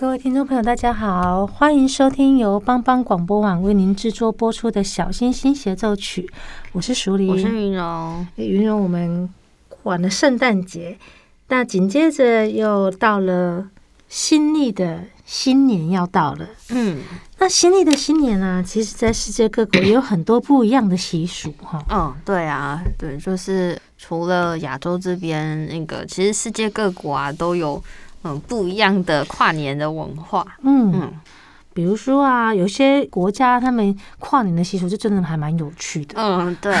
各位听众朋友，大家好，欢迎收听由帮帮广播网为您制作播出的小星星协奏曲。我是淑玲，我是云蓉。云蓉，我们过完了圣诞节，那紧接着又到了新历的新年要到了。嗯，那新历的新年呢、啊，其实在世界各国也有很多不一样的习俗哈。嗯，对啊，对，就是除了亚洲这边那个，其实世界各国啊都有。嗯，不一样的跨年的文化，嗯嗯，比如说啊，有些国家他们跨年的习俗就真的还蛮有趣的。嗯，对，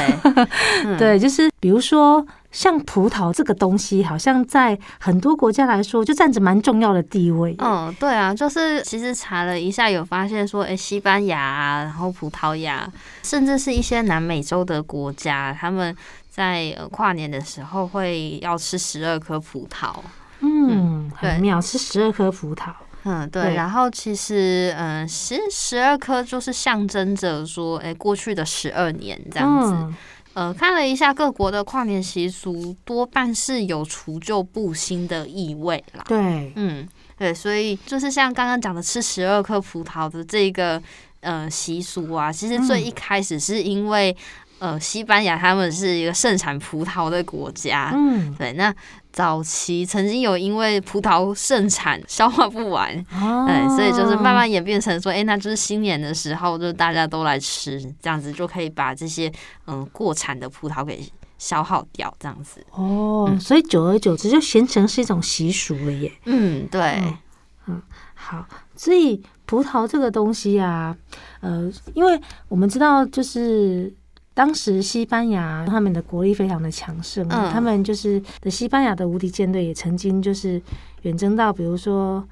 对，就是比如说像葡萄这个东西，好像在很多国家来说就占着蛮重要的地位。嗯，对啊，就是其实查了一下，有发现说，哎，西班牙啊，然后葡萄牙，甚至是一些南美洲的国家，他们在跨年的时候会要吃十二颗葡萄。嗯，很妙，吃十二颗葡萄。嗯，对。然后其实，嗯，其实十二颗就是象征着说，哎，过去的十二年这样子。嗯、呃，看了一下各国的跨年习俗，多半是有除旧布新的意味啦。对，嗯，对，所以就是像刚刚讲的吃十二颗葡萄的这个呃习俗啊，其实最一开始是因为。呃，西班牙他们是一个盛产葡萄的国家，嗯，对。那早期曾经有因为葡萄盛产消化不完，哦，对，所以就是慢慢演变成说，哎、欸，那就是新年的时候，就大家都来吃，这样子就可以把这些嗯过产的葡萄给消耗掉，这样子。哦，嗯、所以久而久之就形成是一种习俗了耶。嗯，对，嗯，嗯，好。所以葡萄这个东西啊，呃，因为我们知道就是。当时西班牙他们的国力非常的强盛，嗯，他们就是的西班牙的无敌舰队也曾经就是远征到比如说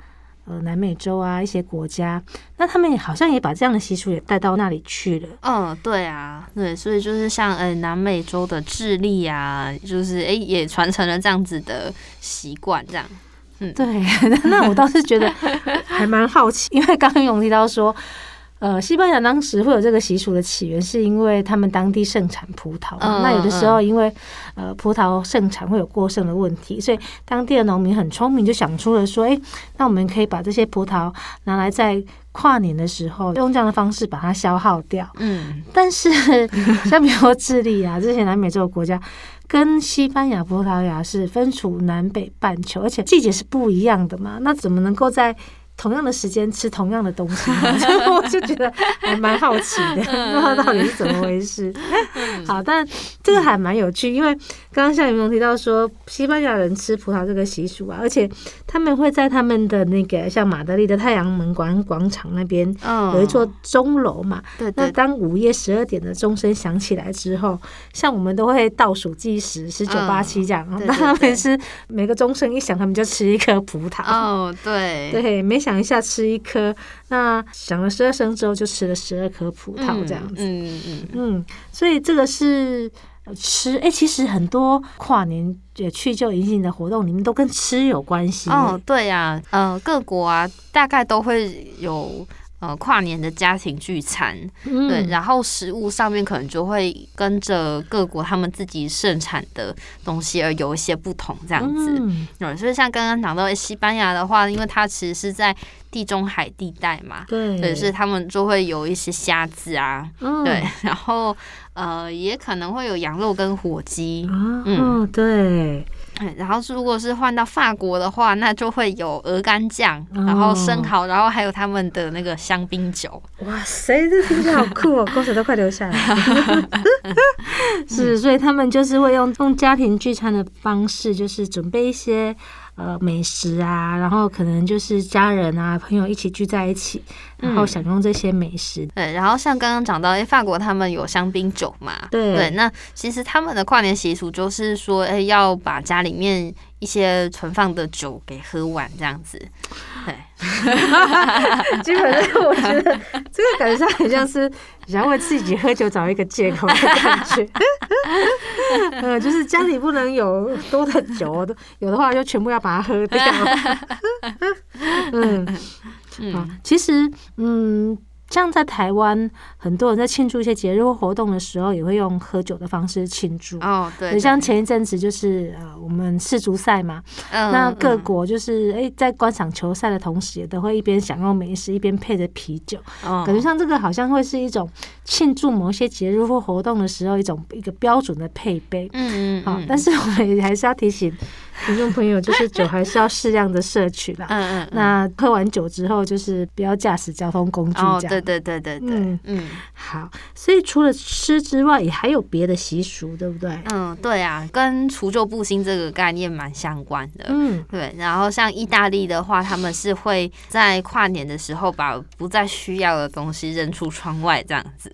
呃南美洲啊一些国家，那他们也好像也把这样的习俗也带到那里去了。嗯，对啊，对，所以就是像呃南美洲的智利啊，就是哎也传承了这样子的习惯，这样。嗯，对，那我倒是觉得还蛮好奇，因为刚刚永提到说。呃，西班牙当时会有这个习俗的起源，是因为他们当地盛产葡萄。嗯、那有的时候，因为呃葡萄盛产会有过剩的问题，所以当地的农民很聪明，就想出了说：“哎、欸，那我们可以把这些葡萄拿来在跨年的时候，用这样的方式把它消耗掉。”嗯，但是像比如说智利啊这些南美洲的国家，跟西班牙、葡萄牙是分处南北半球，而且季节是不一样的嘛，那怎么能够在同样的时间吃同样的东西，我就觉得还蛮好奇的，不知道到底是怎么回事。好，但这个还蛮有趣，因为刚刚像云龙提到说，西班牙人吃葡萄这个习俗啊，而且他们会在他们的那个像马德里的太阳门广广场那边有一座钟楼嘛。对。那当午夜十二点的钟声响起来之后，像我们都会倒数计时十九八七这样，那他们是每个钟声一响，他们就吃一颗葡萄。哦，对对，每响一下吃一颗，那响了十二声之后就吃了十二颗葡萄这样子，嗯嗯嗯，嗯，所以这个是吃，哎，其实很多跨年也去旧迎新的活动你们都跟吃有关系。哦，对呀、啊，呃，各国啊，大概都会有。呃，跨年的家庭聚餐，嗯、对，然后食物上面可能就会跟着各国他们自己盛产的东西而有一些不同，这样子。嗯，对，所以像刚刚讲到西班牙的话，因为它其实是在地中海地带嘛，对，所以他们就会有一些虾子啊，嗯、对，然后呃，也可能会有羊肉跟火鸡，啊、嗯，对。然后如果是换到法国的话，那就会有鹅肝酱，然后生蚝，然后还有他们的那个香槟酒。哇塞，这听起来好酷哦，口水都快流下来了。是，所以他们就是会用用家庭聚餐的方式，就是准备一些。呃，美食啊，然后可能就是家人啊、朋友一起聚在一起，然后享用这些美食。嗯、对，然后像刚刚讲到，哎，法国他们有香槟酒嘛？对对，那其实他们的跨年习俗就是说，哎，要把家里面一些存放的酒给喝完，这样子。对，基本上我觉得这个感觉上很像是想为自己喝酒找一个借口的感觉。呃，就是家里不能有多的酒，有的话就全部要把它喝掉。嗯，嗯，其实，嗯。像在台湾，很多人在庆祝一些节日或活动的时候，也会用喝酒的方式庆祝。哦，对，对。像前一阵子就是呃，我们世足赛嘛，嗯、那各国就是哎、在观赏球赛的同时，也都会一边享用美食，一边配着啤酒。哦，感觉像这个好像会是一种庆祝某些节日或活动的时候一种一个标准的配备。嗯嗯。好，但是我们也还是要提醒。听众朋友，就是酒还是要适量的摄取啦。嗯嗯。那喝完酒之后，就是不要驾驶交通工具这样。哦，对对对对对。嗯嗯。好，所以除了吃之外，也还有别的习俗，对不对？嗯，对啊，跟除旧布新这个概念蛮相关的。嗯，对。然后像意大利的话，他们是会在跨年的时候把不再需要的东西扔出窗外，这样子。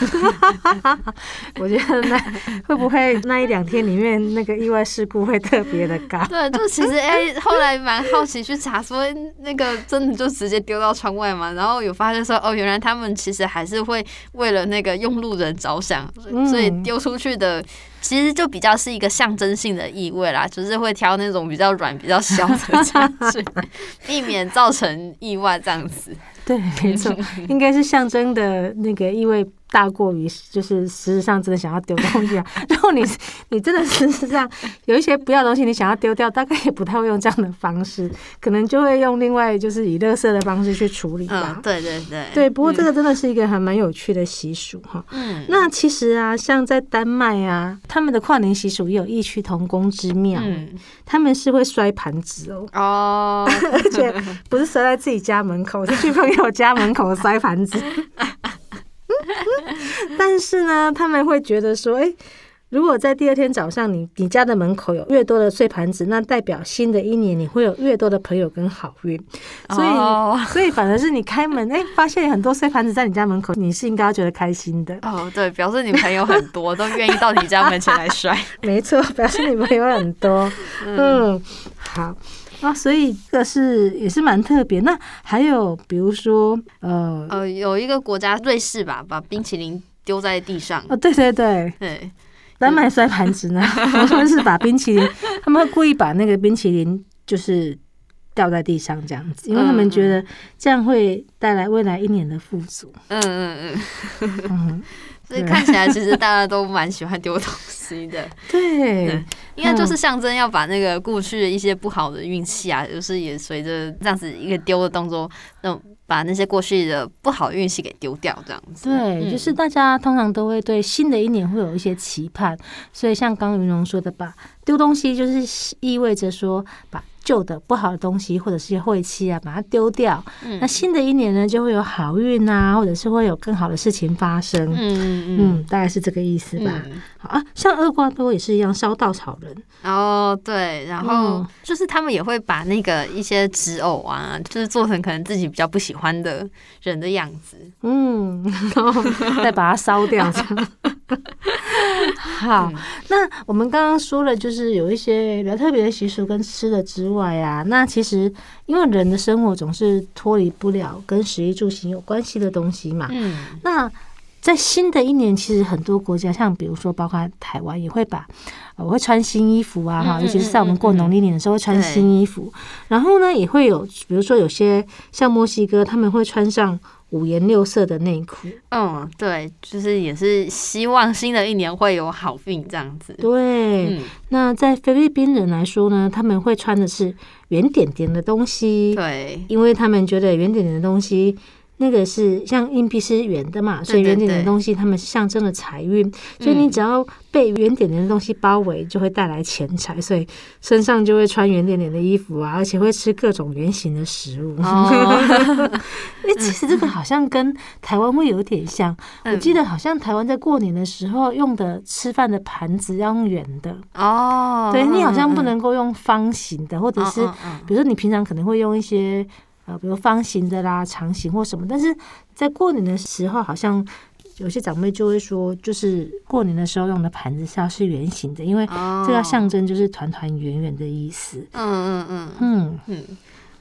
我觉得那会不会那一两天里面那个意外事故会特别的？对，就其实哎、欸，后来蛮好奇去查，说那个真的就直接丢到窗外嘛？然后有发现说，哦，原来他们其实还是会为了那个用路人着想，所以丢出去的其实就比较是一个象征性的意味啦，就是会挑那种比较软、比较小的这样子，避免造成意外这样子。对，没错，应该是象征的那个意味。大过于就是事实上真的想要丢东西啊，然后你你真的事实上有一些不要东西你想要丢掉，大概也不太会用这样的方式，可能就会用另外就是以垃圾的方式去处理吧。嗯，对对对，对。不过这个真的是一个还蛮有趣的习俗哈。嗯。那其实啊，像在丹麦啊，他们的跨年习俗也有异曲同工之妙。嗯。他们是会摔盘子哦。哦。而且不是摔在自己家门口，是去朋友家门口摔盘子。但是呢，他们会觉得说，哎，如果在第二天早上你，你你家的门口有越多的碎盘子，那代表新的一年你会有越多的朋友跟好运。所以，oh. 所以反而是你开门，哎，发现很多碎盘子在你家门口，你是应该要觉得开心的。哦，oh, 对，表示你朋友很多，都愿意到你家门前来摔。没错，表示你朋友很多。嗯，嗯，好。啊，所以这个是也是蛮特别。那还有比如说，呃呃，有一个国家瑞士吧，把冰淇淋丢在地上。哦，对对对对，丹麦摔盘子呢，他们是把冰淇淋，他们会故意把那个冰淇淋就是掉在地上这样子，因为他们觉得这样会带来未来一年的富足。嗯嗯嗯嗯。所以看起来，其实大家都蛮喜欢丢东西的。对，应该就是象征要把那个过去的一些不好的运气啊，就是也随着这样子一个丢的动作，那把那些过去的不好运气给丢掉，这样子。对，就是大家通常都会对新的一年会有一些期盼，所以像刚云龙说的吧，丢东西就是意味着说把。旧的不好的东西或者是些晦气啊，把它丢掉。嗯、那新的一年呢，就会有好运啊，或者是会有更好的事情发生。嗯嗯，嗯，大概是这个意思吧。嗯、好啊，像厄瓜多也是一样烧稻草人。哦，对，然后就是他们也会把那个一些纸偶啊，就是做成可能自己比较不喜欢的人的样子。嗯，然后再把它烧掉。好，嗯、那我们刚刚说了，就是有一些比较特别的习俗跟吃的之外啊，那其实因为人的生活总是脱离不了跟食衣住行有关系的东西嘛。嗯，那在新的一年，其实很多国家，像比如说包括台湾，也会把我、呃、会穿新衣服啊，哈、嗯，尤其是在我们过农历年的时候会穿新衣服。然后呢，也会有比如说有些像墨西哥，他们会穿上五颜六色的内裤。嗯，对，就是也是希望新的一年会有好运这样子。对，嗯、那在菲律宾人来说呢，他们会穿的是圆点点的东西。对，因为他们觉得圆点点的东西。那个是像硬币是圆的嘛，所以圆点点的东西，它们是象征了财运。所以你只要被圆点点的东西包围，就会带来钱财。所以身上就会穿圆点点的衣服啊，而且会吃各种圆形的食物。哎，其实这个好像跟台湾会有点像。我记得好像台湾在过年的时候用的吃饭的盘子要用圆的哦。对，你好像不能够用方形的，或者是比如说你平常可能会用一些。呃，比如方形的啦、长形或什么，但是在过年的时候，好像有些长辈就会说，就是过年的时候用的盘子是要是圆形的，因为这个象征就是团团圆圆的意思。嗯嗯嗯嗯嗯。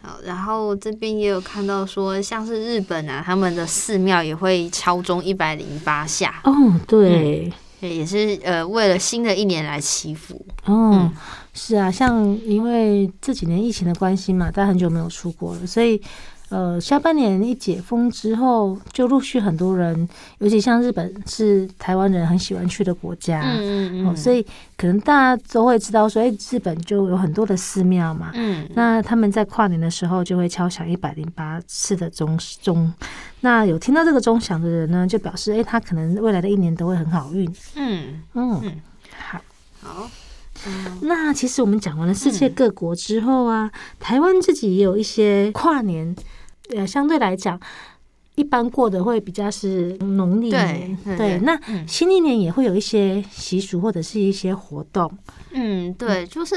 好，然后这边也有看到说，像是日本啊，他们的寺庙也会敲钟一百零八下。哦，对。嗯也是呃，为了新的一年来祈福。哦，嗯、是啊，像因为这几年疫情的关系嘛，大家很久没有出国了，所以。呃，下半年一解封之后，就陆续很多人，尤其像日本是台湾人很喜欢去的国家，嗯嗯嗯、哦，所以可能大家都会知道说，哎，日本就有很多的寺庙嘛，嗯，那他们在跨年的时候就会敲响一百零八次的钟钟，那有听到这个钟响的人呢，就表示，哎，他可能未来的一年都会很好运，嗯。嗯，嗯。好，好，嗯、那其实我们讲完了世界各国之后啊，嗯、台湾自己也有一些跨年。呃，相对来讲，一般过的会比较是农历年，对，那新历年也会有一些习俗或者是一些活动。嗯，对，就是。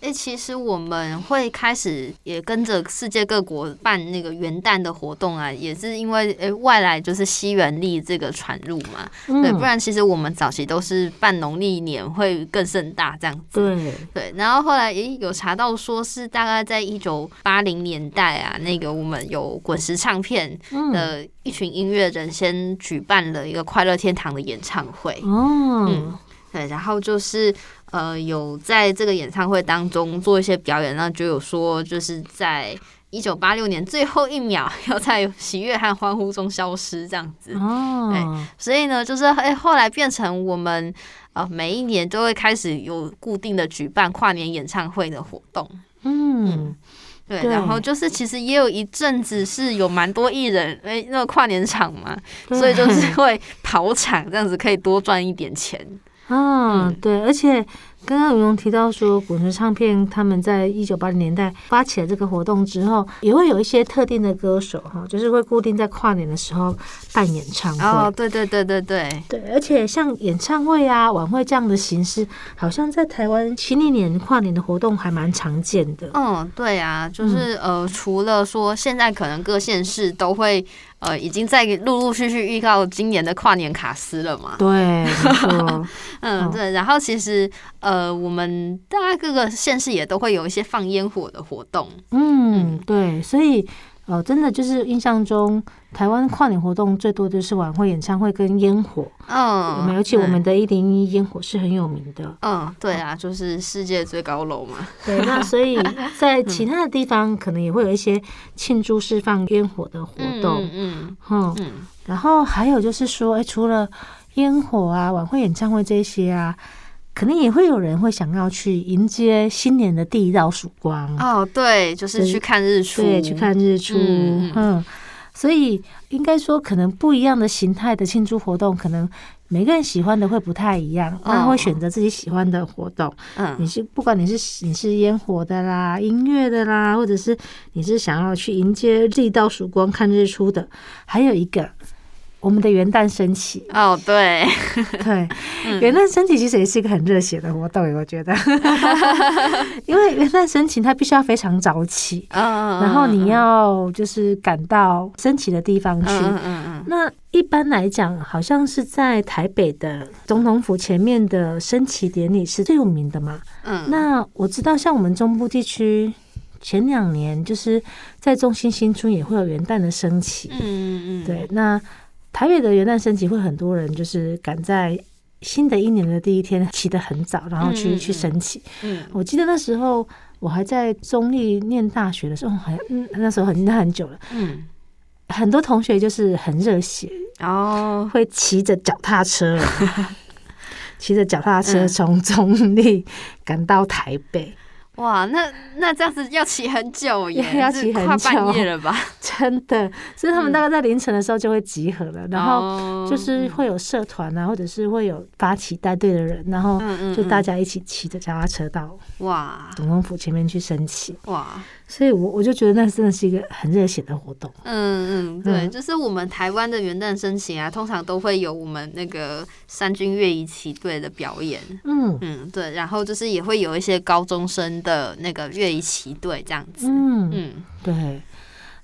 哎，其实我们会开始也跟着世界各国办那个元旦的活动啊，也是因为诶外来就是西元历这个传入嘛，嗯、对，不然其实我们早期都是办农历年会更盛大这样子。对对，然后后来诶有查到说是大概在一九八零年代啊，那个我们有滚石唱片的一群音乐人先举办了一个快乐天堂的演唱会。哦，嗯，对，然后就是。呃，有在这个演唱会当中做一些表演，那就有说，就是在一九八六年最后一秒要在喜悦和欢呼中消失这样子。哦，对，所以呢，就是哎，后来变成我们呃每一年都会开始有固定的举办跨年演唱会的活动。嗯，对，然后就是其实也有一阵子是有蛮多艺人哎，那个跨年场嘛，所以就是会跑场这样子，可以多赚一点钱。啊，对，而且刚刚有提到说，滚石唱片他们在一九八零年代发起了这个活动之后，也会有一些特定的歌手哈，就是会固定在跨年的时候办演唱会。哦，对对对对对对，而且像演唱会啊、晚会这样的形式，好像在台湾新历年跨年的活动还蛮常见的。嗯，对啊，就是呃，除了说现在可能各县市都会。呃，已经在陆陆续续预告今年的跨年卡司了嘛？对，嗯，对。然后其实，呃，我们大家各个县市也都会有一些放烟火的活动。嗯，对。所以。哦，真的就是印象中，台湾跨年活动最多就是晚会、演唱会跟烟火。嗯，尤其我们的一零一烟火是很有名的。嗯，对啊，就是世界最高楼嘛。对，那所以 在其他的地方可能也会有一些庆祝释放烟火的活动。嗯嗯嗯。然后还有就是说，哎，除了烟火啊、晚会、演唱会这些啊。可能也会有人会想要去迎接新年的第一道曙光。哦，对，就是去看日出，对，去看日出，嗯，嗯，所以应该说，可能不一样的形态的庆祝活动，可能每个人喜欢的会不太一样，那、哦、会选择自己喜欢的活动。嗯，你是不管你是你是烟火的啦、音乐的啦，或者是你是想要去迎接第一道曙光、看日出的，还有一个。我们的元旦升旗哦，对 对，元旦升旗其实也是一个很热血的活动，我觉得，因为元旦升旗它必须要非常早起，然后你要就是赶到升旗的地方去。那一般来讲，好像是在台北的总统府前面的升旗典礼是最有名的嘛。嗯，那我知道，像我们中部地区前两年就是在中心新村也会有元旦的升旗。嗯嗯嗯，对，那。台北的元旦升旗会很多人就是赶在新的一年的第一天起得很早，然后去、嗯、去升旗。嗯，我记得那时候我还在中立念大学的时候，还嗯那时候很那很久了。嗯，很多同学就是很热血哦，会骑着脚踏车，骑着脚踏车从中立赶到台北。哇，那那这样子要骑很久 耶，要骑很久，跨半夜了吧？真的，所以他们大概在凌晨的时候就会集合了，嗯、然后就是会有社团啊，或者是会有发起带队的人，然后就大家一起骑着脚踏车到哇。总统府前面去升旗。哇。所以我，我我就觉得那真的是一个很热血的活动。嗯嗯，对，就是我们台湾的元旦升旗啊，通常都会有我们那个三军乐仪旗队的表演。嗯嗯，对，然后就是也会有一些高中生的那个乐仪旗队这样子。嗯嗯，对。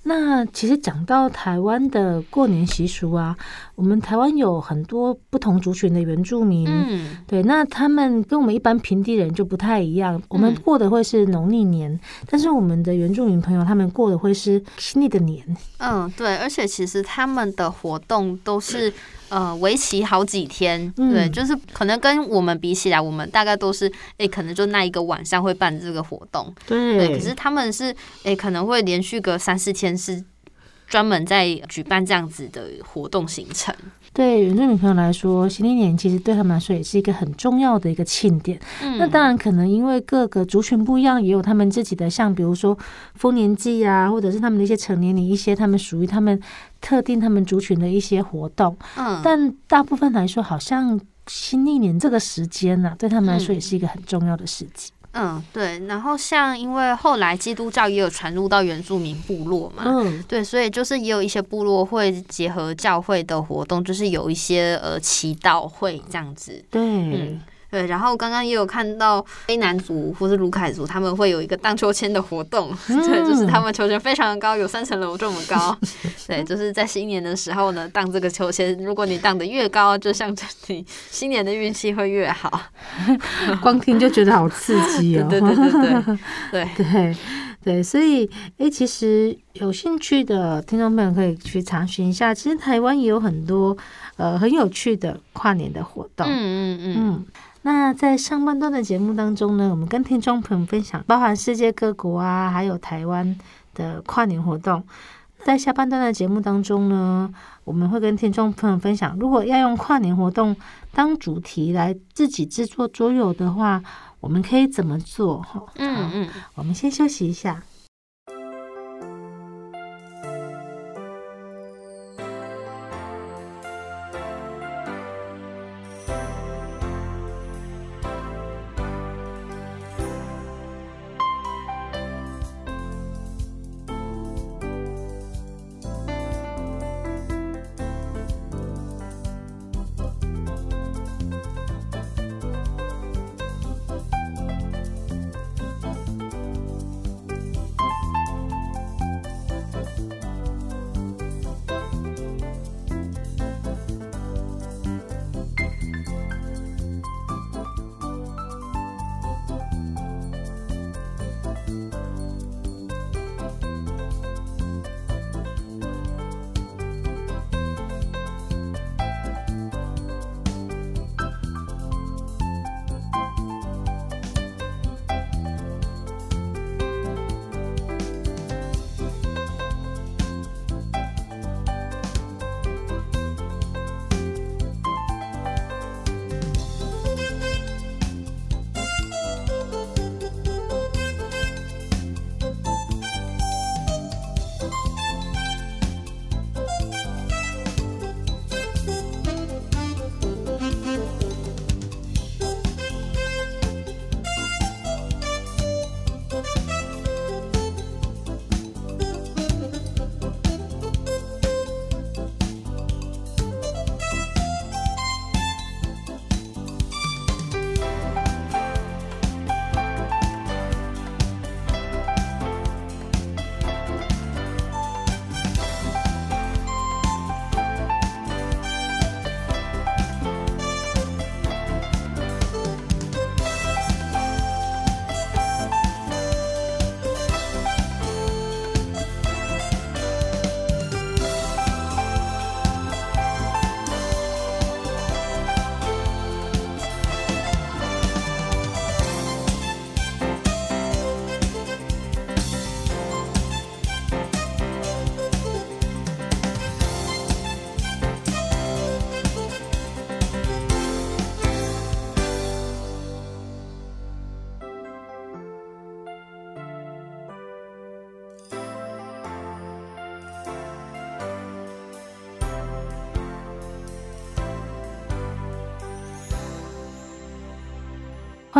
那其实讲到台湾的过年习俗啊，我们台湾有很多不同族群的原住民，嗯，对，那他们跟我们一般平地人就不太一样。我们过的会是农历年，嗯，但是我们的原住民朋友他们过的会是新历的年。嗯，对，而且其实他们的活动都是。呃，为期好几天，嗯，对，就是可能跟我们比起来，我们大概都是，诶、欸，可能就那一个晚上会办这个活动，对，对，可是他们是，诶、欸，可能会连续个三四天，是专门在举办这样子的活动行程。对原住民朋友来说，新历年其实对他们来说也是一个很重要的一个庆典。嗯，那当然可能因为各个族群不一样，也有他们自己的，像比如说丰年祭啊，或者是他们的一些成年礼，一些他们属于他们特定他们族群的一些活动。嗯，但大部分来说，好像新历年这个时间呢、啊，对他们来说也是一个很重要的时机。嗯，对，然后像因为后来基督教也有传入到原住民部落嘛，嗯，对，所以就是也有一些部落会结合教会的活动，就是有一些呃祈祷会这样子，对。嗯对，然后刚刚也有看到非南族或是卢凯族，他们会有一个荡秋千的活动，嗯、对，就是他们秋千非常的高，有三层楼这么高。对，就是在新年的时候呢，荡这个秋千，如果你荡得越高，就象征你新年的运气会越好。光听就觉得好刺激哦！对对对对对对对，所以哎，其实有兴趣的听众朋友可以去查询一下，其实台湾也有很多呃很有趣的跨年的活动。嗯嗯嗯。嗯那在上半段的节目当中呢，我们跟听众朋友分享，包含世界各国啊，还有台湾的跨年活动。在下半段的节目当中呢，我们会跟听众朋友分享，如果要用跨年活动当主题来自己制作桌游的话，我们可以怎么做？哈，嗯嗯，我们先休息一下。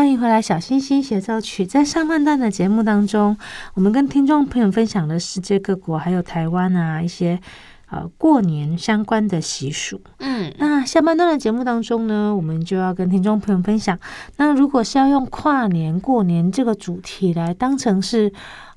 欢迎回来，《小星星协奏曲》在上半段的节目当中，我们跟听众朋友分享了世界各国还有台湾啊一些呃过年相关的习俗。嗯，那下半段的节目当中呢，我们就要跟听众朋友分享，那如果是要用跨年过年这个主题来当成是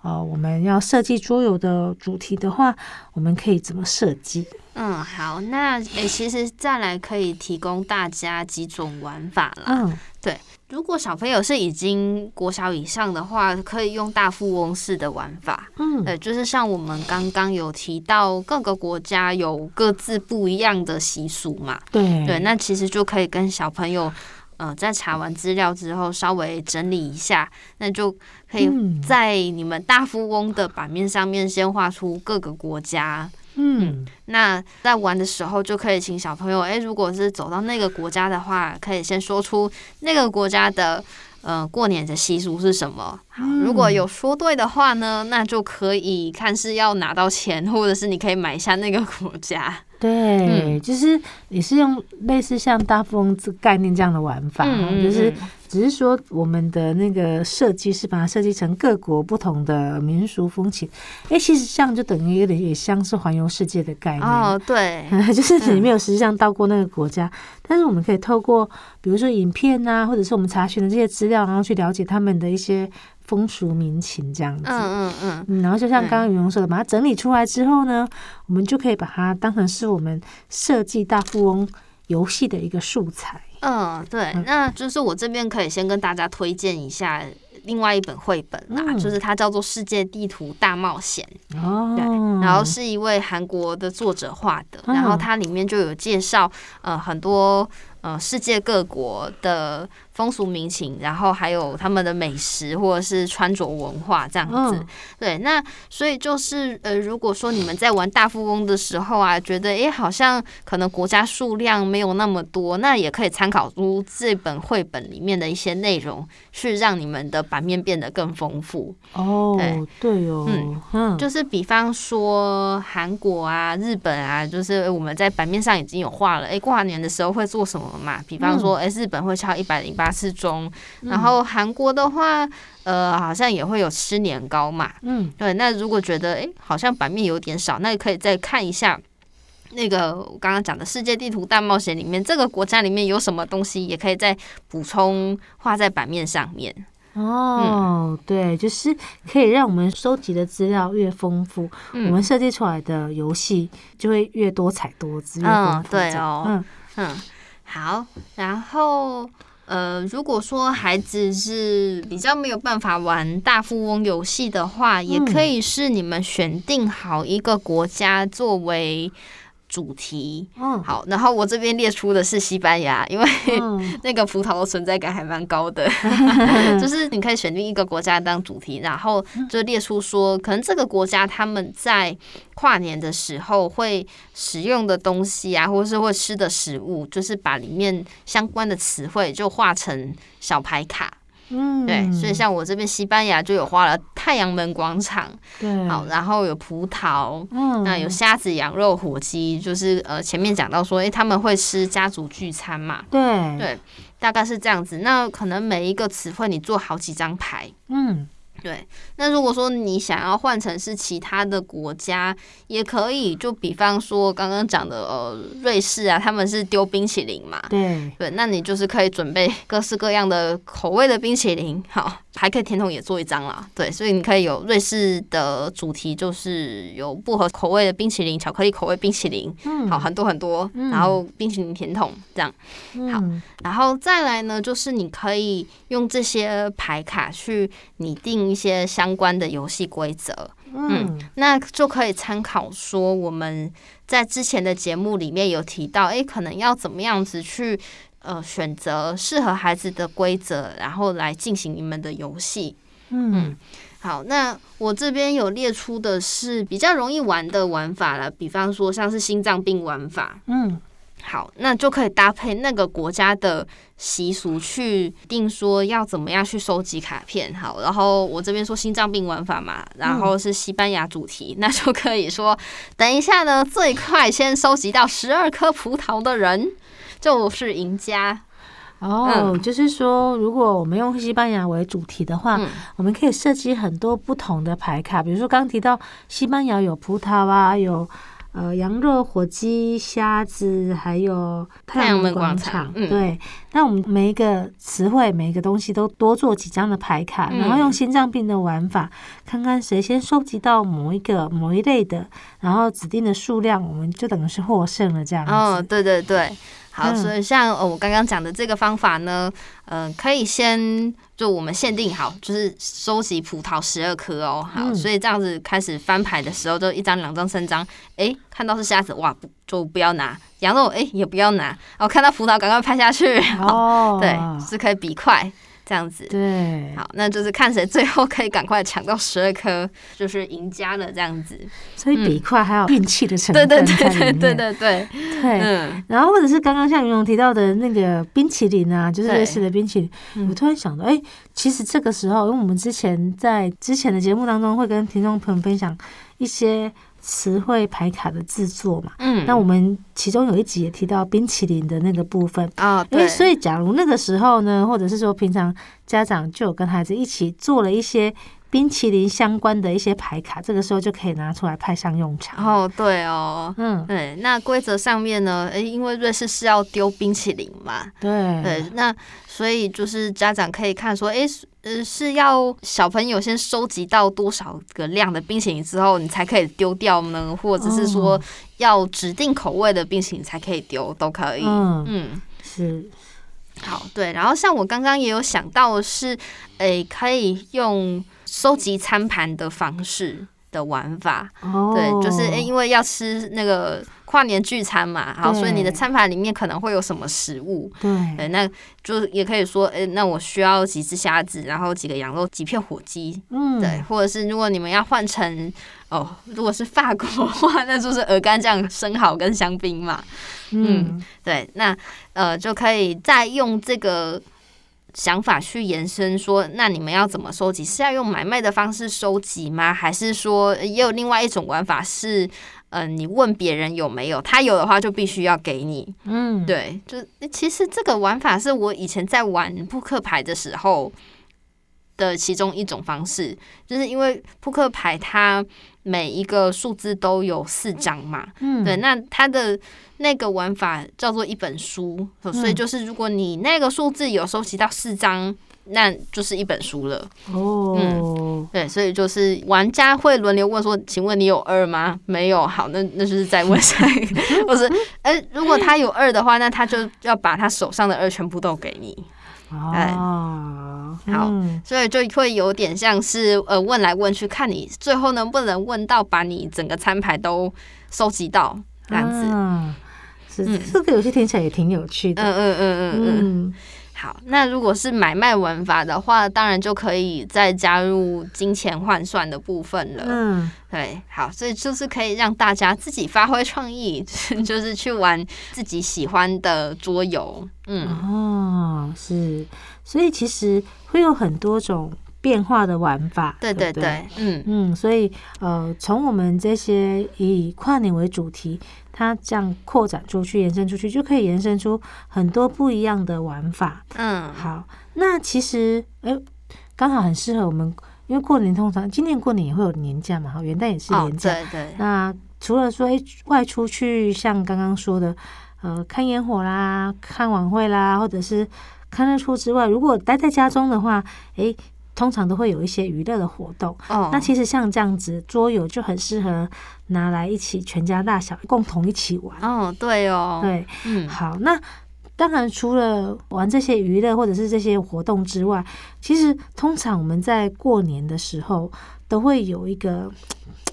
呃我们要设计桌游的主题的话，我们可以怎么设计？嗯，好，那诶、欸，其实再来可以提供大家几种玩法啦。嗯，对，如果小朋友是已经国小以上的话，可以用大富翁式的玩法。嗯，对，就是像我们刚刚有提到，各个国家有各自不一样的习俗嘛。对对，那其实就可以跟小朋友，呃，在查完资料之后，稍微整理一下，那就可以在你们大富翁的版面上面先画出各个国家。嗯，那在玩的时候就可以请小朋友，哎、欸，如果是走到那个国家的话，可以先说出那个国家的呃过年的习俗是什么。好，如果有说对的话呢，那就可以看是要拿到钱，或者是你可以买下那个国家。对，嗯、就是你是用类似像大富翁这概念这样的玩法，嗯、就是只是说我们的那个设计是把它设计成各国不同的民俗风情。哎、欸，其实这样就等于有点也像是环游世界的概念哦。对，就是你没有实际上到过那个国家，嗯、但是我们可以透过比如说影片啊，或者是我们查询的这些资料，然后去了解他们的一些。风俗民情这样子，嗯嗯嗯，然后就像刚刚云龙说的，把它整理出来之后呢，我们就可以把它当成是我们设计大富翁游戏的一个素材。嗯，对，那就是我这边可以先跟大家推荐一下另外一本绘本啦，嗯、就是它叫做《世界地图大冒险》哦，对，然后是一位韩国的作者画的，然后它里面就有介绍呃很多呃世界各国的。风俗民情，然后还有他们的美食或者是穿着文化这样子，对，那所以就是呃，如果说你们在玩大富翁的时候啊，觉得诶好像可能国家数量没有那么多，那也可以参考出这本绘本里面的一些内容，去让你们的版面变得更丰富。哦，对，对哦，嗯，就是比方说韩国啊、日本啊，就是我们在版面上已经有画了，诶，跨年的时候会做什么嘛？比方说，诶，日本会敲一百零八。次钟，然后韩国的话，呃，好像也会有吃年糕嘛。嗯，对。那如果觉得哎，好像版面有点少，那可以再看一下那个我刚刚讲的世界地图大冒险里面，这个国家里面有什么东西，也可以再补充画在版面上面。哦，嗯、对，就是可以让我们收集的资料越丰富，嗯、我们设计出来的游戏就会越多彩多姿。嗯，对哦，嗯嗯，好，然后。呃，如果说孩子是比较没有办法玩大富翁游戏的话，嗯、也可以是你们选定好一个国家作为。主题，嗯，好，然后我这边列出的是西班牙，因为、嗯、那个葡萄的存在感还蛮高的，就是你可以选定一个国家当主题，然后就列出说，可能这个国家他们在跨年的时候会使用的东西啊，或者是会吃的食物，就是把里面相关的词汇就画成小牌卡。嗯，对，所以像我这边西班牙就有花了太阳门广场，对，好，然后有葡萄，嗯，那有虾子、羊肉、火鸡，就是呃前面讲到说，哎，他们会吃家族聚餐嘛，对，对，大概是这样子。那可能每一个词汇你做好几张牌，嗯。对，那如果说你想要换成是其他的国家，也可以。就比方说刚刚讲的呃，瑞士啊，他们是丢冰淇淋嘛。对对，那你就是可以准备各式各样的口味的冰淇淋，好，还可以甜筒也做一张啦。对，所以你可以有瑞士的主题，就是有薄荷口味的冰淇淋、巧克力口味冰淇淋，嗯，好，很多很多，然后冰淇淋甜筒这样，好，然后再来呢，就是你可以用这些牌卡去拟定一些相关的游戏规则，嗯，那就可以参考说我们在之前的节目里面有提到，诶，可能要怎么样子去呃选择适合孩子的规则，然后来进行你们的游戏，嗯，好，那我这边有列出的是比较容易玩的玩法了，比方说像是心脏病玩法，嗯。好，那就可以搭配那个国家的习俗去定说要怎么样去收集卡片。好，然后我这边说心脏病玩法嘛，然后是西班牙主题，嗯、那就可以说，等一下呢，最快先收集到十二颗葡萄的人就是赢家。哦，嗯就是说，如果我们用西班牙为主题的话，嗯我们可以设计很多不同的牌卡，比如说刚刚提到西班牙有葡萄啊，有呃羊肉、火鸡、虾子，还有太阳的广场。对，那我们每一个词汇、每一个东西都多做几张的牌卡，嗯然后用心脏病的玩法，看看谁先收集到某一个某一类的，然后指定的数量，我们就等于是获胜了这样子。哦，对对对，好，嗯所以像呃我刚刚讲的这个方法呢，嗯、可以先就我们限定好，就是收集葡萄十二颗哦，好，嗯所以这样子开始翻牌的时候，就一张、两张、三张，哎，看到是虾子，哇，不就不要拿；羊肉，哎，也不要拿。哦，看到葡萄，赶快拍下去。哦，对，是可以比快这样子。对，好，那就是看谁最后可以赶快抢到十二颗，就是赢家了这样子。所以比快还有运气的成对分对对对。对对对，对嗯，然后或者是刚刚像云龙提到的那个冰淇淋啊，就是对瑞士的冰淇淋，嗯我突然想到，哎，其实这个时候，因为我们之前在之前的节目当中会跟听众朋友分享一些词汇牌卡的制作嘛，嗯，那我们其中有一集也提到冰淇淋的那个部分。啊，哎，对，所以假如那个时候呢，或者是说平常家长就有跟孩子一起做了一些冰淇淋相关的一些牌卡，这个时候就可以拿出来派上用场。哦，对哦，嗯，对，那规则上面呢，诶，因为瑞士是要丢冰淇淋嘛，对。对，那所以就是家长可以看说，诶，呃，是要小朋友先收集到多少个量的冰淇淋之后，你才可以丢掉呢？或者是说哦。要指定口味的冰淇淋才可以丢，都可以。嗯。嗯，是，好，对。然后像我刚刚也有想到的是，诶，可以用收集餐盘的方式的玩法。哦，对，就是诶，因为要吃那个跨年聚餐嘛，好，所以你的餐盘里面可能会有什么食物，对对，那就也可以说，诶，那我需要几只虾子，然后几个羊肉，几片火鸡，嗯，对，或者是如果你们要换成哦，如果是法国的话，那就是鹅肝酱、生蚝跟香槟嘛，嗯对，那呃就可以再用这个。想法去延伸说，那你们要怎么收集？是要用买卖的方式收集吗？还是说也有另外一种玩法是，呃，你问别人有没有，他有的话就必须要给你。嗯，对，就其实这个玩法是我以前在玩扑克牌的时候的其中一种方式，就是因为扑克牌它每一个数字都有四张嘛，嗯，对，那它的那个玩法叫做一本书，所以就是如果你那个数字有收集到四张，那就是一本书了。哦，对，所以就是玩家会轮流问说：“请问你有二吗？”没有，好，那那就是再问下一个，或是呃，如果他有二的话，那他就要把他手上的二全部都给你。哦，好嗯所以就会有点像是呃问来问去，看你最后能不能问到把你整个餐牌都收集到这样子。嗯是嗯这个游戏听起来也挺有趣的，嗯嗯嗯嗯嗯。嗯，好，那如果是买卖玩法的话，当然就可以再加入金钱换算的部分了。嗯，对，好，所以就是可以让大家自己发挥创意，就是去玩自己喜欢的桌游。嗯，哦，是，所以其实会有很多种变化的玩法，对对不对对，嗯嗯，所以呃，从我们这些以跨年为主题，它这样扩展出去、延伸出去，就可以延伸出很多不一样的玩法。嗯，好，那其实哎，刚好很适合我们，因为过年通常今年过年也会有年假嘛，哈，元旦也是哦，年假。对对，那除了说哎外出去，像刚刚说的，呃，看烟火啦、看晚会啦，或者是看日出之外，如果待在家中的话，哎。通常都会有一些娱乐的活动，哦，那其实像这样子桌游就很适合拿来一起全家大小共同一起玩。哦，对哦，，对，嗯，好，那当然除了玩这些娱乐或者是这些活动之外，其实通常我们在过年的时候都会有一个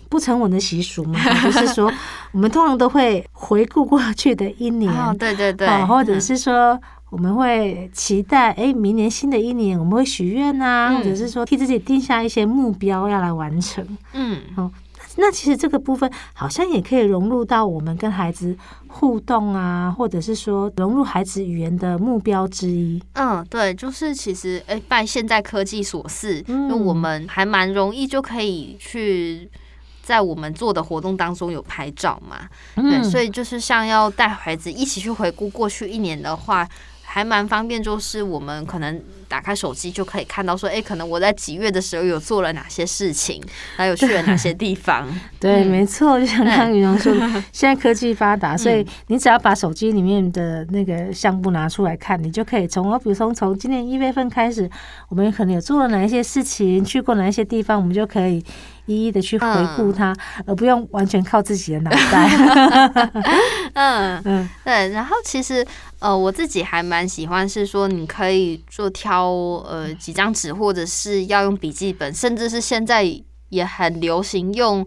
不成文的习俗嘛，就是说我们通常都会回顾过去的一年，哦，对对对，好，或者嗯。是说。我们会期待，哎，明年新的一年，我们会许愿啊，嗯或者是说替自己定下一些目标要来完成。嗯，哦那其实这个部分好像也可以融入到我们跟孩子互动啊，或者是说融入孩子语言的目标之一。嗯，对，就是其实，哎，拜现在科技所赐，嗯就我们还蛮容易就可以去在我们做的活动当中有拍照嘛。对，所以以就是像要带孩子一起去回顾过去一年的话，还蛮方便，就是我们可能打开手机就可以看到说，哎、欸，可能我在几月的时候有做了哪些事情，还有去了哪些地方。对，嗯、没错，就像刚刚昀容说的，现在科技发达，所以你只要把手机里面的那个相簿拿出来看，你就可以从，我比如说从今年一月份开始，我们可能有做了哪一些事情，去过哪一些地方，我们就可以。一一的去回顾它，嗯、而不用完全靠自己的脑袋。嗯 嗯，对。然后其实呃，我自己还蛮喜欢，是说你可以做挑呃几张纸，或者是要用笔记本，甚至是现在也很流行用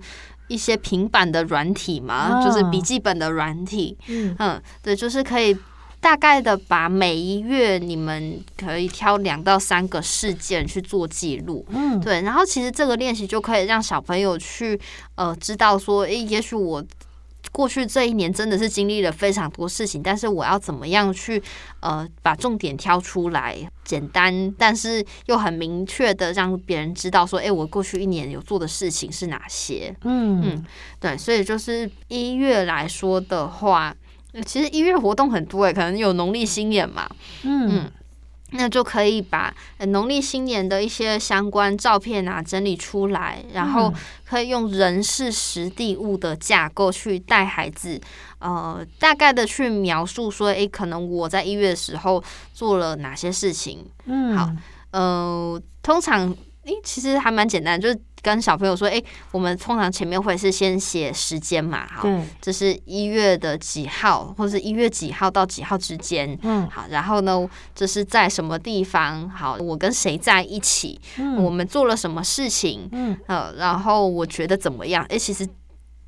一些平板的软体嘛，哦、就是笔记本的软体。嗯嗯，对，就是可以。大概的把每一月你们可以挑两到三个事件去做记录，嗯，对，然后其实这个练习就可以让小朋友去呃知道说，诶，也许我过去这一年真的是经历了非常多事情，但是我要怎么样去呃把重点挑出来，简单但是又很明确的让别人知道说，诶，我过去一年有做的事情是哪些？嗯嗯，对，所以就是一月来说的话。其实一月活动很多诶，可能有农历新年嘛，嗯，嗯，那就可以把农历新年的一些相关照片啊整理出来，然后可以用人事实地物的架构去带孩子，呃，大概的去描述说，诶，可能我在一月的时候做了哪些事情，嗯，好，呃，通常，诶，其实还蛮简单，就是。跟小朋友说，哎、欸，我们通常前面会是先写时间嘛，哈，这是一月的几号，或者是一月几号到几号之间，嗯，好，然后呢，这是在什么地方？好，我跟谁在一起？嗯，我们做了什么事情？嗯，呃，然后我觉得怎么样？哎、欸，其实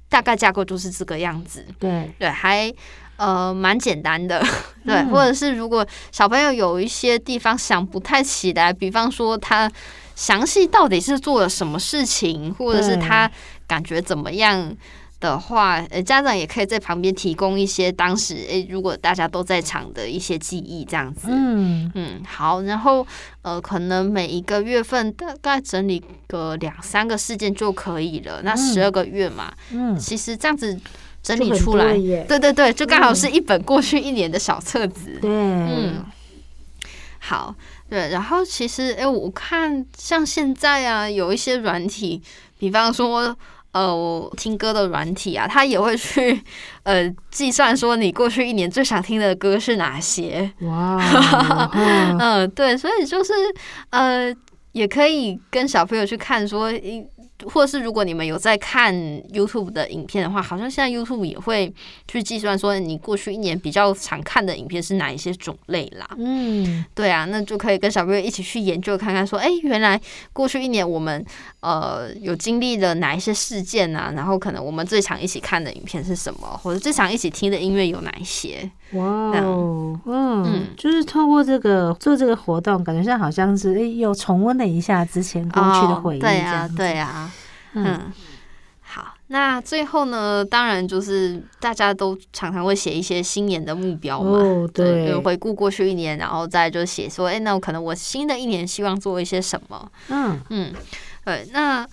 大概架构就是这个样子，对对，还呃蛮简单的，对，嗯、或者是如果小朋友有一些地方想不太起来，比方说他。详细到底是做了什么事情，或者是他感觉怎么样的话，呃，家长也可以在旁边提供一些当时，诶，如果大家都在场的一些记忆，这样子。嗯嗯，好，然后呃，可能每一个月份大概整理个两三个事件就可以了。那十二个月嘛，嗯，其实这样子整理出来，对对对，就刚好是一本过去一年的小册子。对，嗯，好。对，然后其实，哎，我看像现在啊，有一些软体，比方说，呃，我听歌的软体啊，它也会去，呃，计算说你过去一年最想听的歌是哪些。哇，嗯、呃，对，所以就是，呃，也可以跟小朋友去看说，或者是如果你们有在看 YouTube 的影片的话，好像现在 YouTube 也会去计算说你过去一年比较常看的影片是哪一些种类啦。嗯，对啊，那就可以跟小朋友一起去研究看看说，哎，原来过去一年我们呃有经历了哪一些事件啊？然后可能我们最常一起看的影片是什么，或者最常一起听的音乐有哪一些？哇就是透过这个做这个活动，感觉上好像是哎又重温了一下之前过去的回忆，对啊，对啊。嗯，好，那最后呢，当然就是大家都常常会写一些新年的目标嘛，哦、对，对，回顾过去一年，然后再就写说，哎、欸，那我可能我新的一年希望做一些什么？嗯嗯，对，那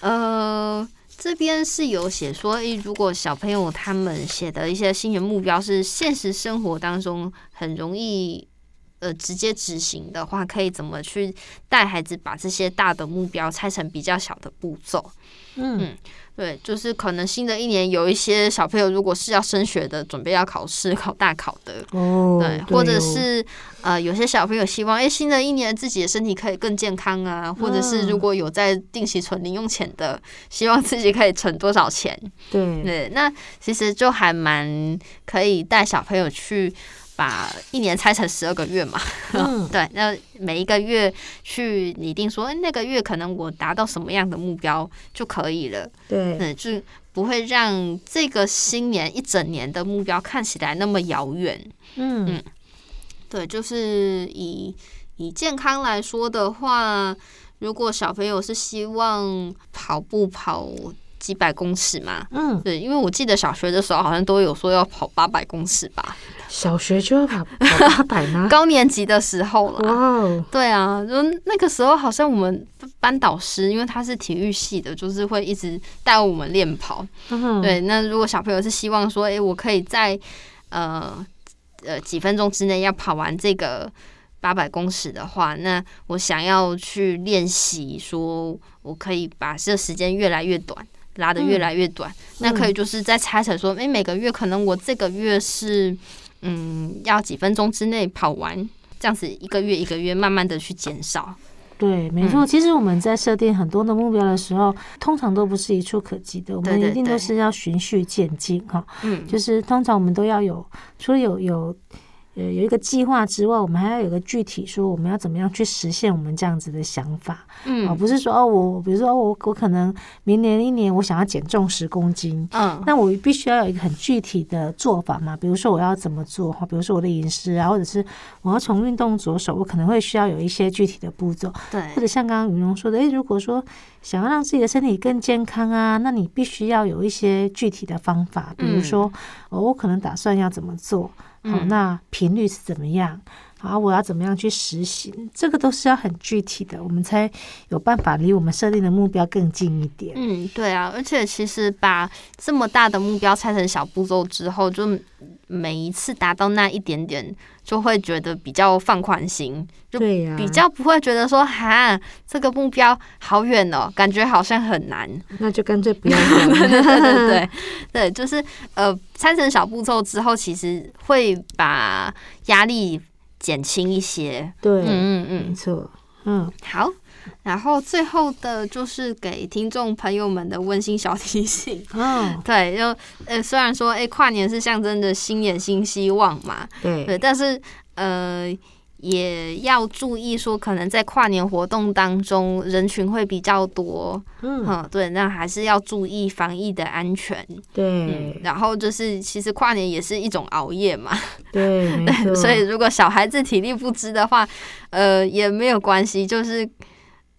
呃，这边是有写说，哎、如果小朋友他们写的一些新年目标是现实生活当中很容易。呃，直接执行的话，可以怎么去带孩子把这些大的目标拆成比较小的步骤？嗯，嗯，对，就是可能新的一年有一些小朋友，如果是要升学的，准备要考试、考大考的，哦，对，对哦、或者是呃，有些小朋友希望，哎，新的一年自己的身体可以更健康啊，或者是如果有在定期存零用钱的，希望自己可以存多少钱？对对，那其实就还蛮可以带小朋友去。把一年拆成十二个月嘛，嗯，对，那每一个月去拟定说，哎，那个月可能我达到什么样的目标就可以了，对，嗯，就不会让这个新年一整年的目标看起来那么遥远，嗯。嗯，对，就是以以健康来说的话，如果小朋友是希望跑步跑几百公尺嘛，嗯，对，因为我记得小学的时候好像都有说要跑八百公尺吧。小学就要跑跑八百吗？高年级的时候了。对啊，就那个时候好像我们班导师，因为他是体育系的，就是会一直带我们练跑。对，那如果小朋友是希望说，哎、欸，我可以在呃呃几分钟之内要跑完这个八百公尺的话，那我想要去练习，说我可以把这时间越来越短，拉得越来越短。嗯、那可以就是再拆成说，诶、欸，每个月可能我这个月是嗯要几分钟之内跑完，这样子一个月一个月慢慢的去减少。对，没错。其实我们在设定很多的目标的时候，通常都不是一触可及的，我们一定都是要循序渐进哈。嗯，就是通常我们都要有，除了有有。呃，有一个计划之外，我们还要有个具体说，我们要怎么样去实现我们这样子的想法，嗯，而不是说哦，我比如说我我可能明年一年我想要减重十公斤，嗯，那我必须要有一个很具体的做法嘛，比如说我要怎么做哈，比如说我的饮食啊，或者是我要从运动着手，我可能会需要有一些具体的步骤，对，或者像刚刚云龙说的，诶，如果说想要让自己的身体更健康啊，那你必须要有一些具体的方法，比如说，哦，我可能打算要怎么做。好，那频率是怎么样？好，我要怎么样去实行？这个都是要很具体的，我们才有办法离我们设定的目标更近一点。嗯，对啊，而且其实把这么大的目标拆成小步骤之后，就每一次达到那一点点，就会觉得比较放宽心，就比较不会觉得说哈，这个目标好远哦，感觉好像很难，那就干脆不要。对对对对，对，就是呃，拆成小步骤之后，其实会把压力减轻一些。对，嗯嗯嗯，没错，嗯，好。然后最后的就是给听众朋友们的温馨小提醒。嗯，对，就呃，虽然说，哎，跨年是象征着新年新希望嘛，对，对，但是呃，也要注意说，可能在跨年活动当中人群会比较多，嗯，对，那还是要注意防疫的安全。对，嗯，然后就是其实跨年也是一种熬夜嘛，对。所以如果小孩子体力不支的话，呃，也没有关系，就是。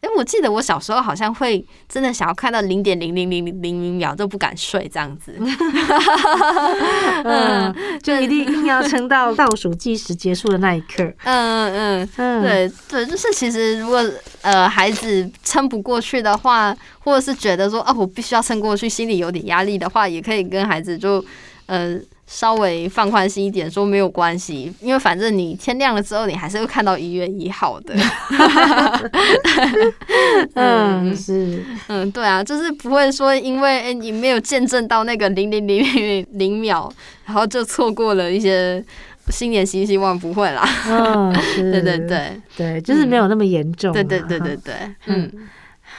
哎，我记得我小时候好像会真的想要看到零点零零零零零秒都不敢睡这样子，嗯，就一定一定要撑到倒数计时结束的那一刻。嗯嗯嗯，对对，就是其实如果呃孩子撑不过去的话，或者是觉得说哦我必须要撑过去，心里有点压力的话，也可以跟孩子就呃。稍微放宽心一点，说没有关系，因为反正你天亮了之后，你还是会看到一月一号的。嗯，是，嗯，对啊，就是不会说因为诶你没有见证到那个零零零零零秒，然后就错过了一些新年新希望，不会啦。嗯，是，对对对对，就是没有那么严重。对对对对对，嗯。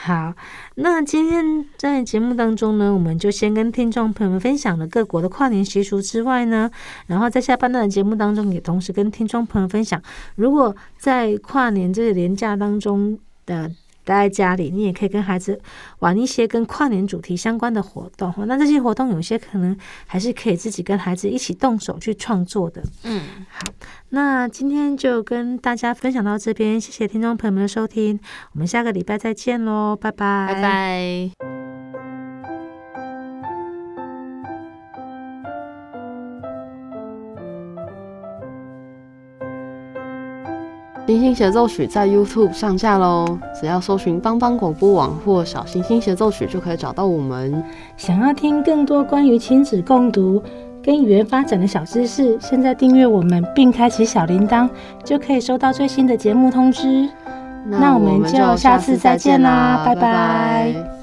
好，那今天在节目当中呢，我们就先跟听众朋友们分享了各国的跨年习俗之外呢，然后在下半段的节目当中，也同时跟听众朋友分享，如果在跨年这个年假当中的。待在家里，你也可以跟孩子玩一些跟跨年主题相关的活动。那这些活动有些可能还是可以自己跟孩子一起动手去创作的。嗯，好，那今天就跟大家分享到这边，谢谢听众朋友们的收听，我们下个礼拜再见喽，拜拜，拜拜。星星协奏曲在 YouTube 上架喽，只要搜寻帮帮广播网或小星星协奏曲就可以找到我们。想要听更多关于亲子共读跟语言发展的小知识，现在订阅我们并开启小铃铛，就可以收到最新的节目通知。那我们就下次再见啦，拜拜。拜拜。